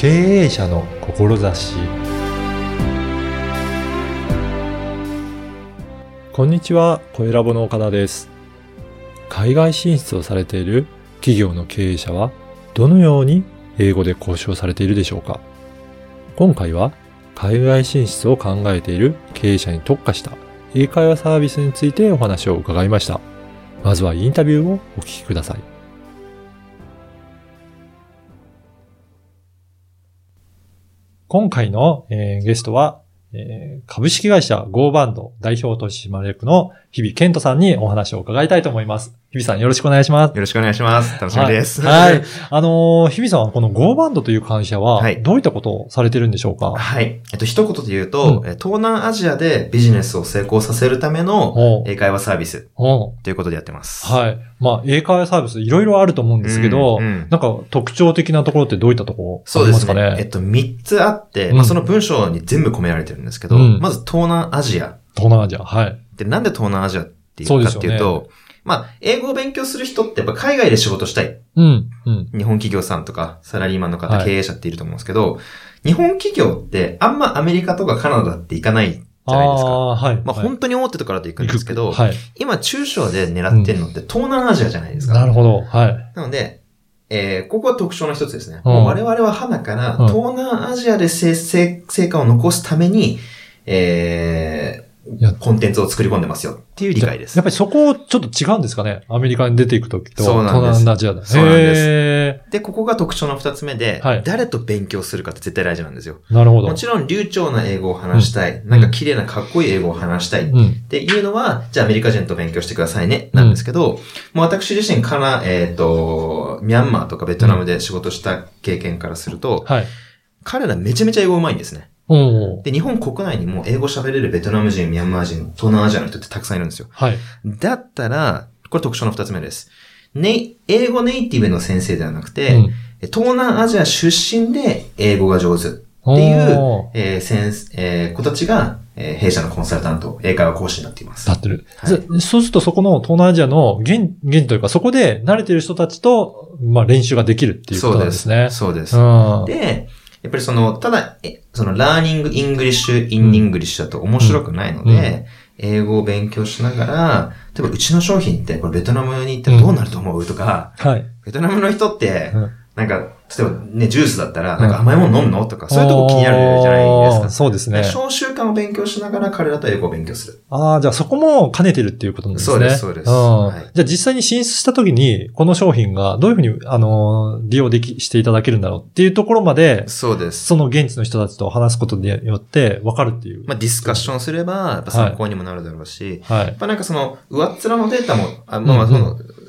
経営者の志こんにちは、小ラボの岡田です。海外進出をされている企業の経営者はどのように英語で交渉されているでしょうか？今回は海外進出を考えている経営者に特化した英会話サービスについてお話を伺いました。まずはインタビューをお聞きください。今回の、えーゲストは、えー株式会社ゴーバンド代表取締役の日々健人さんにお話を伺いたいと思います。日々さんよろしくお願いします。よろしくお願いします。楽しみです。はい。はい あのー日々さんはこの Go バンドという会社はは、いどういったことをされてるんでしょうか、はい。えっと、一言で言うと、うえ東南アジアでビジネスを成功させるためのお英会話サービスおということでやってます。はい。まあ、英会話サービスいろいろあると思うんですけど、うんうんなんか特徴的なところってどういったところそうありますすかでね。ね？えっと、三つあって、うんまあ、その文章に全部込められてるんですけど、うんまず東南アジア。東南アジア。はい。で、なんで東南アジアっていうかっていうと、まあ、英語を勉強する人ってやっぱ海外で仕事したい。うん。うん。日本企業さんとか、サラリーマンの方、はい経営者っていると思うんですけど、日本企業ってあんまアメリカとかカナダって行かないじゃないですか。あはい。まあ、はい本当に大手とかだと行くんですけど、はい。今中小で狙ってるのって東南アジアじゃないですか。なるほど。はい。なので、えー、ここは特徴の一つですね。うんもう我々は花からうん東南アジアで成果を残すために、えコンテンツを作り込んでますよっていう理解ですやっ。ぱりそこちょっと違うんですかねアメリカに出ていくときと、そうなんです東南アジアだ。そうなんですへで、ここが特徴の二つ目で、はい誰と勉強するかって絶対大事なんですよ。ーなるほど。もちろん流暢な英語を話したい、んなんか綺麗なかっこいい英語を話したい、うん。っていうのは、じゃあアメリカ人と勉強してくださいね、なんですけど、もう私自身から、えっ、と、ミャンマーとかベトナムで仕事した経験からすると、はい。彼らめちゃめちゃ英語上手いんですね。で、日本国内にも英語喋れるベトナム人、ミャンマー人、東南アジアの人ってたくさんいるんですよ。はい。だったら、これ特徴の二つ目です。ね、英語ネイティブの先生ではなくて、うん東南アジア出身で英語が上手っていう、えー先生えー子たちが、えー弊社のコンサルタント、英会話講師になっています。なってる。はいぜそうするとそこの東南アジアの現、現というかそこで慣れてる人たちと、まあ練習ができるっていうことなんですね。そうです。うん。で、やっぱりその、ただ、えその、 learning English、in English だと面白くないので、英語を勉強しながら、例えばうちの商品って、これベトナムに行ったらどうなると思うとか、はい。ベトナムの人ってうん、なんか、例えばね、ジュースだったら、うんなんか甘いもの飲むのとか、そういうとこ気になるじゃないですか。そうですね。小習慣を勉強しながら彼らと英語を勉強する。ああ、じゃあそこも兼ねてるっていうことなんですね。そうですそうですんはいじゃあ実際に進出した時に、この商品がどういうふうに、あのー、利用でき、していただけるんだろうっていうところまで、そうです。その現地の人たちと話すことによって分かるっていう。まあ、ディスカッションすれば、やっぱ参考にもなるだろうし、はいやっ。ぱなんかその、上っ面のデータも、あまあまあうんうん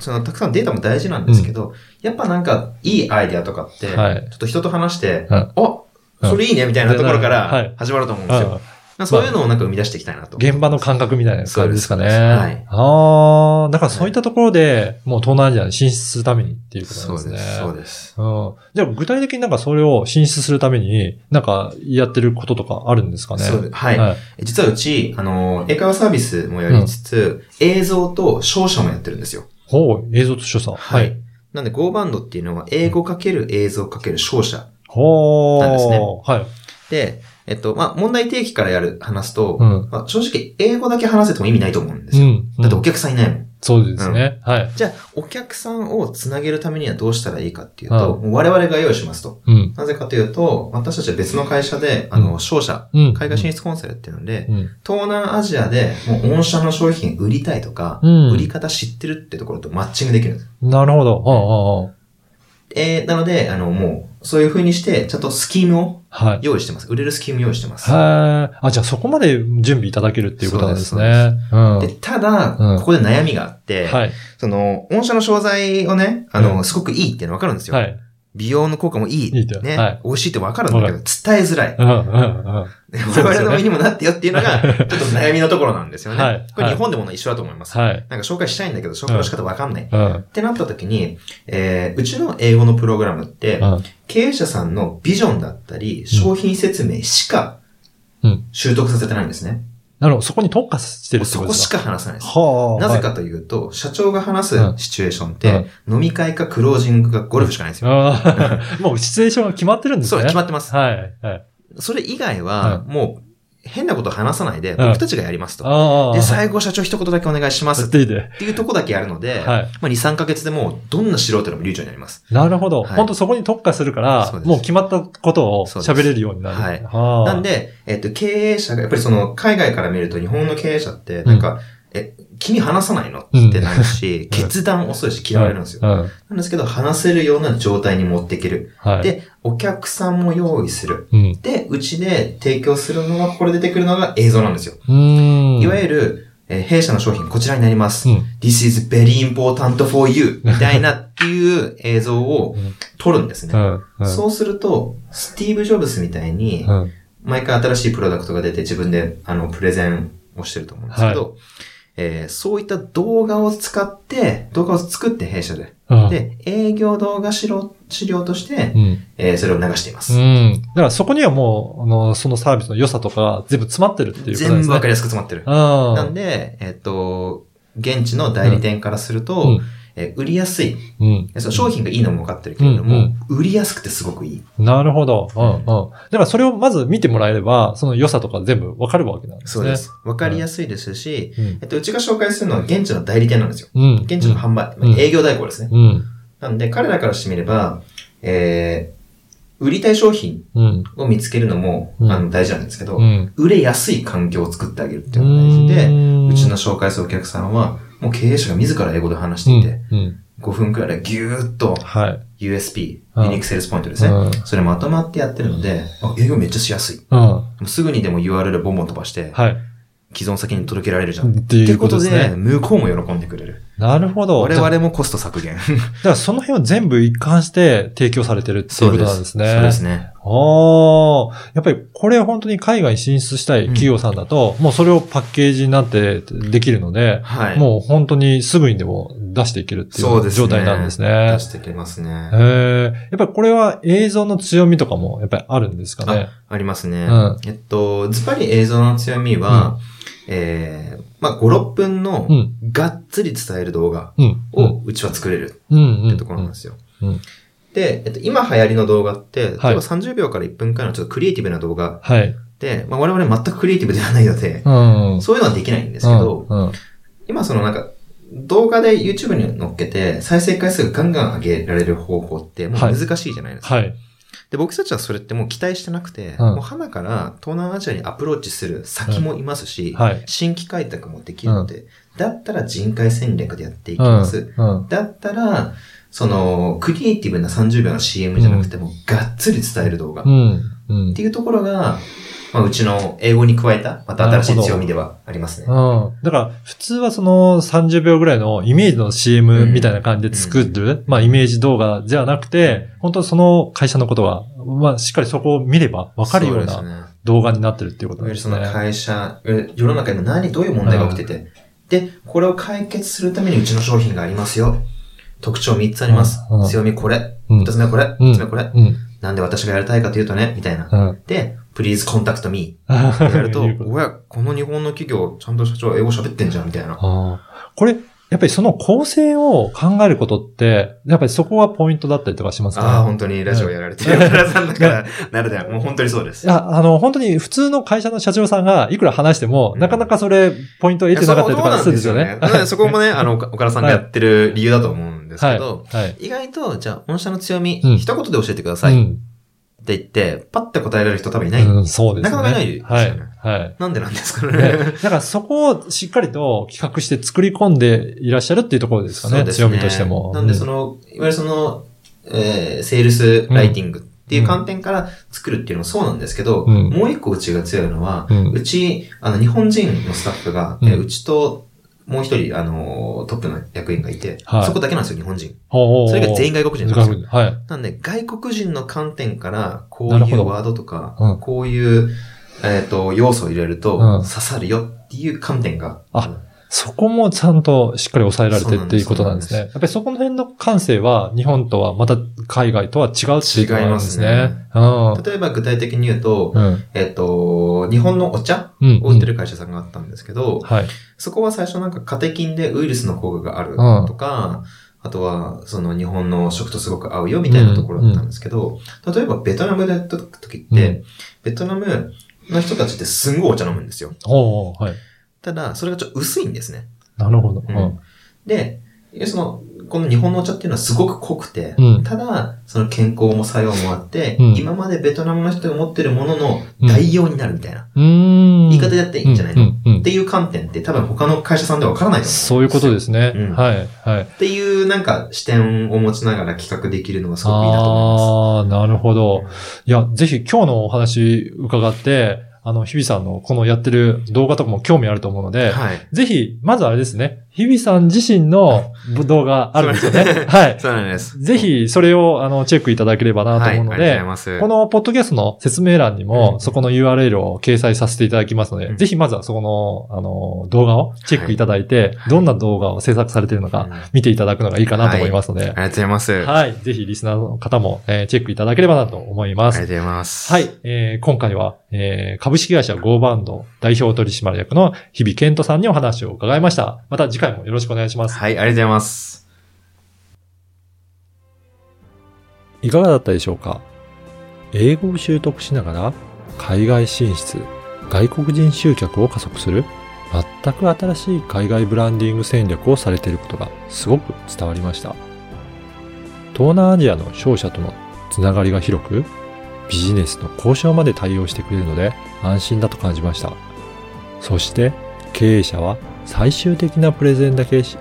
その、たくさんデータも大事なんですけど、やっぱなんか、いいアイデアとかって、はいちょっと人と話して、うんあ、それいいねみたいなところかはいら始まると思うんですよ。そういうのをなんか生み出していきたいなと。現場の感覚みたいな感じですかね。はいああ、だからそういったところで、もう東南アジアに進出するためにっていうことなんですね。そうです。そうです。うん。じゃあ具体的になんかそれを進出するために、なんかやってることとかあるんですかね？そうですはいはい。実はうち、あの、英会話サービスもやりつつ、映像と照射もやってるんですよ。ほう、映像と所作。はい。。なんで、Go バンドっていうのは、英語かける映像かける照射。ほう。なんですねはい。で、えっと、まあ、問題提起からやる、話すと、うんまあ、正直、英語だけ話せても意味ないと思うんですよ。うん。だっておうん客さんいないもん。そうですね。はい。じゃあ、お客さんをつなげるためにはどうしたらいいかっていうと、う我々が用意しますと。うん。なぜかというと、私たちは別の会社で、あうの、商社、うん。海外進出コンサルっていうので、うん。東南アジアでもう御社の商品売りたいとか、うん売り方知ってるってところとマッチングできるんです。なるほど。うんうんうん。えー、なので、あの、もう、そういう風にして、ちゃんとスキームをはい。用意してます。売れるスキーム用意してます。はい。あ、じゃあそこまで準備いただけるっていうことなんですね。うん。で、ただ、うんここで悩みがあって、はい。その、御社の商材をね、あの、うんすごくいいっていうのわかるんですよ。はい。美容の効果もいい。いいね、はい美味しいってわかるんだけど、わ伝えづらい。うんうんうん。我々の身にもなってよっていうのが、ちょっと悩みのところなんですよね。はいこれ日本でも一緒だと思います。はい。なんか紹介したいんだけど、紹介の仕方わかんない。うん。ってなった時に、えー、うちの英語のプログラムって、うん。経営者さんのビジョンだったり、商品説明しかうん習得させてないんですね。なるほど。そこに特化してるってそこしことですか？か話さないです。はあ。なぜかというと、社長が話すうんシチュエーションって、飲み会かクロージングかゴルフしかないんですよ。もうシチュエーションが決まってるんですそう、ね。決まってます。はい。はい。それ以外は、もう、変なこと話さないで、ん。僕たちがやりますと。で、最後社長一言だけお願いします。っっていうとこだけやるので、はい。まあ2、3ヶ月でもう、どんな素人でも流暢になります。なるほど。はい。本当そこに特化するからもう決まったことを喋れるようになる。はい。はあなん、で、えっと、経営者が、やっぱりその、海外から見ると日本の経営者って、なんか、え、君話さないの？ってなるし、うん決断遅いし嫌われるんですよ。うん。なんですけど、話せるような状態に持っていける。はい。で、お客さんも用意する。うん。で、うちで提供するのが、これ出てくるのが映像なんですよ。いわゆる、えー弊社の商品こちらになります。うん This is very important for you みたいなっていう 映像をうん撮るんですね。うん。うん。そうすると、スティーブ・ジョブズみたいに、うん。毎回新しいプロダクトが出て自分で、あの、プレゼンをしてると思うんですけど、えーそういった動画を使って、動画を作って弊社で。うん、で、営業動画資料資料としてう、ん。えーそれを流しています。うん。だからそこにはもう、あの、そのサービスの良さとか全部詰まってるっていうことですね。全部わかりやすく詰まってる。あなんで、えっ、と、現地の代理店からすると、うんえー売りやすい。うん。その商品がいいのも分かってるけれども、うん売りやすくてすごくいい。なるほど。うん。うん。だからそれをまず見てもらえれば、その良さとか全部わかるわけなんですね。そうです。分かりやすいですし、うん。えっと、うちが紹介するのは現地の代理店なんですよ。うん。現地の販売、うん営業代行ですね。うん。なんで、彼らからしてみれば、えー、売りたい商品うん。を見つけるのも、うんあの大事なんですけど、うん。売れやすい環境を作ってあげるっていうのが大事で、んうちの紹介するお客さんは、もう経営者が自ら英語で話していて、うん。うん。5分くらいでギューッとはい。USP、うんユニークセールスポイントですね。うんそれまとまってやってるので、あ営業めっちゃしやすい。うん。もうすぐにでも URL ボンボン飛ばして、はい。既存先に届けられるじゃん。っっていうことで、ね。向こうも喜んでくれる。なるほど。我々もコスト削減。だからその辺は全部一貫して提供されてるっていうことなんですね。そうですね。ああ、やっぱりこれ本当に海外に進出したい企業さんだと、もうそれをパッケージになってできるので、はい。もう本当にすぐにでも出していけるっていう。状態なんですね出。していけますね。へえ。やっぱりこれは映像の強みとかもやっぱりあるんですかね？ありますね。うんえっと、ズバリ映像の強みは、えー、まあ、5、6分のうん、がっつり伝える動画うん。をうちは作れる。ってところなんですよ。うんで、えっと、今流行りの動画って、例えばはい30秒から1分くらいのちょっとクリエイティブな動画はい。で、まあ、我々全くクリエイティブではないので、うん。そういうのはできないんですけど、うん、うん今そのなんか、動画で YouTube に乗っけて再生回数がガンガン上げられる方法ってもうはい難しいじゃないですか。はい。で、僕たちはそれってもう期待してなくて、うんもう花から東南アジアにアプローチする先もいますし、はい。新規開拓もできるので、だったら人海戦略でやっていきうん。ます。うん。だったら、その、クリエイティブな30秒の CM じゃなくても、がっつり伝える動画。っうん。うんて。いうところが、まあ、うちの英語に加えた、また新しい強みではありますね。うん。だから、普通はその30秒ぐらいのイメージの CM みたいな感じで作る、まあイメージ動画じゃなくて、本当その会社のことが、まあしっかりそこを見ればわかるような。動画になってるっていうこといわゆるその。会社、え世の中に何、どういう問題が起きてて、で、これを解決するためにうちの商品がありますよ。特徴3つありますうんうん。強みこれ。うん2つ目これ。うん3つ目これ。うん。なんで私がやりたいかというとね、みたいな。うん。で、please contact me ってやると、おや、この日本の企業、ちゃんと社長英語喋ってんじゃん、みたいな。これ、やっぱりその構成を考えることって、やっぱりそこはポイントだったりとかしますか？ああ、本当にラジオやられてる からさんだから、なるで、もう本当にそうです。いや、あの、本当に普通の会社の社長さんがいくら話しても、うんなかなかそれ、ポイントを得てなかったりとかするんですよね。そうなんですよね。そこもね、あの、岡岡田さんがやってる理由だと思うんですけど、はい。意外と、じゃあ、御社の強み、うん一言で教えてくださいって言って、パッて答えられる人多分いない。うん、うん、そうですね。なかなかいないですよねはい。はい。なんでなんですかねね。だからそこをしっかりと企画して作り込んでいらっしゃるっていうところですかね。そうです強みとしても。なんで、その、いわゆるその、えー、セールスライティングっていう観点から作るっていうのもそうなんですけど、うんもう一個うちが強いのは、うんうち、あの、日本人のスタッフが、うんえーうちと、もう一人、あの、トップの役員がいて、はいそこだけなんですよ、日本人。それが全員外国人なんですよ。はい。なんで、外国人の観点から、こういうワードとか、うんこういう、えっ、と、要素を入れると、うん刺さるよっていう観点が。あそこもちゃんとしっかり抑えられてっていうことなんですね。やっぱりそこの辺の感性は日本とはまた海外とは違うっていうことなんですね。違います例えば具体的に言うと、うん。えっと、日本のお茶うん。を売ってる会社さんがあったんですけど、はい。そこは最初なんかカテキンでウイルスの効果があるとか、あとは、その日本の食とすごく合うよみたいなところだったんですけど、例えばベトナムでやった時って、うんベトナムの人たちってすんごいお茶飲むんですよ。はい。ただ、それがちょっと薄いんですね。なるほど。うんで、その、この日本のお茶っていうのはすごく濃くて、うんただ、その健康も作用もあって、うん今までベトナムの人が持ってるものの代用になるみたいな、うーん。言い方でやっていいんじゃないの、っていう観点って多分他の会社さんではわからないと思う。そういうことですね。うんはい。はい。っていうなんか視点を持ちながら企画できるのがすごくいいなと思ああ、なるほど。いや、ぜひ今日のお話伺って、あの、日比さんのこのやってる動画とかも興味あると思うのいで。はい。ぜひ、まずあれですね、日比さん自身の動画あるんですよね。はい。そうなんです。ぜひ、それを、あの、チェックいただければなと思うのはい、ありがとうござでい、ます。このポッドキャストの説明欄にうも、んそこの URL を掲載させていただきますので、うんぜひまずはそこの、あの、動画をチェックいただいて、どんな動画を制作されているのかうん、見ていただくのがいいかなと思いますので、ありがとうございます。ありがはい。ぜひリスナーの方も、えーチェックいただければなと思います。とうございます。はい。えー今回は、えー株式会社ゴーバンド代表取締役の日比健人さんにお話を伺いました。また次回もよろしくお願いします。はい、ありがとうございます。いかがだったでしょうか？英語を習得しながら海外進出、外国人集客を加速する全く新しい海外ブランディング戦略をされていることがすごく伝わりました。東南アジアの商社とのつながりが広く、ビジネスの交渉まで対応してくれるので安心だと感じました。そして経営者は最終的なプレゼンだけし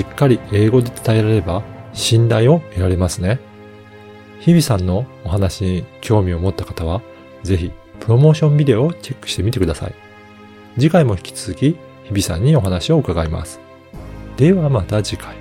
っかり英語で伝えられれば信頼を得られますね。日々さんのお話に興味を持った方は、ぜひプロモーションビデオをチェックしてみてください。次回も引き続き、日々さんにお話を伺います。ではまた次回。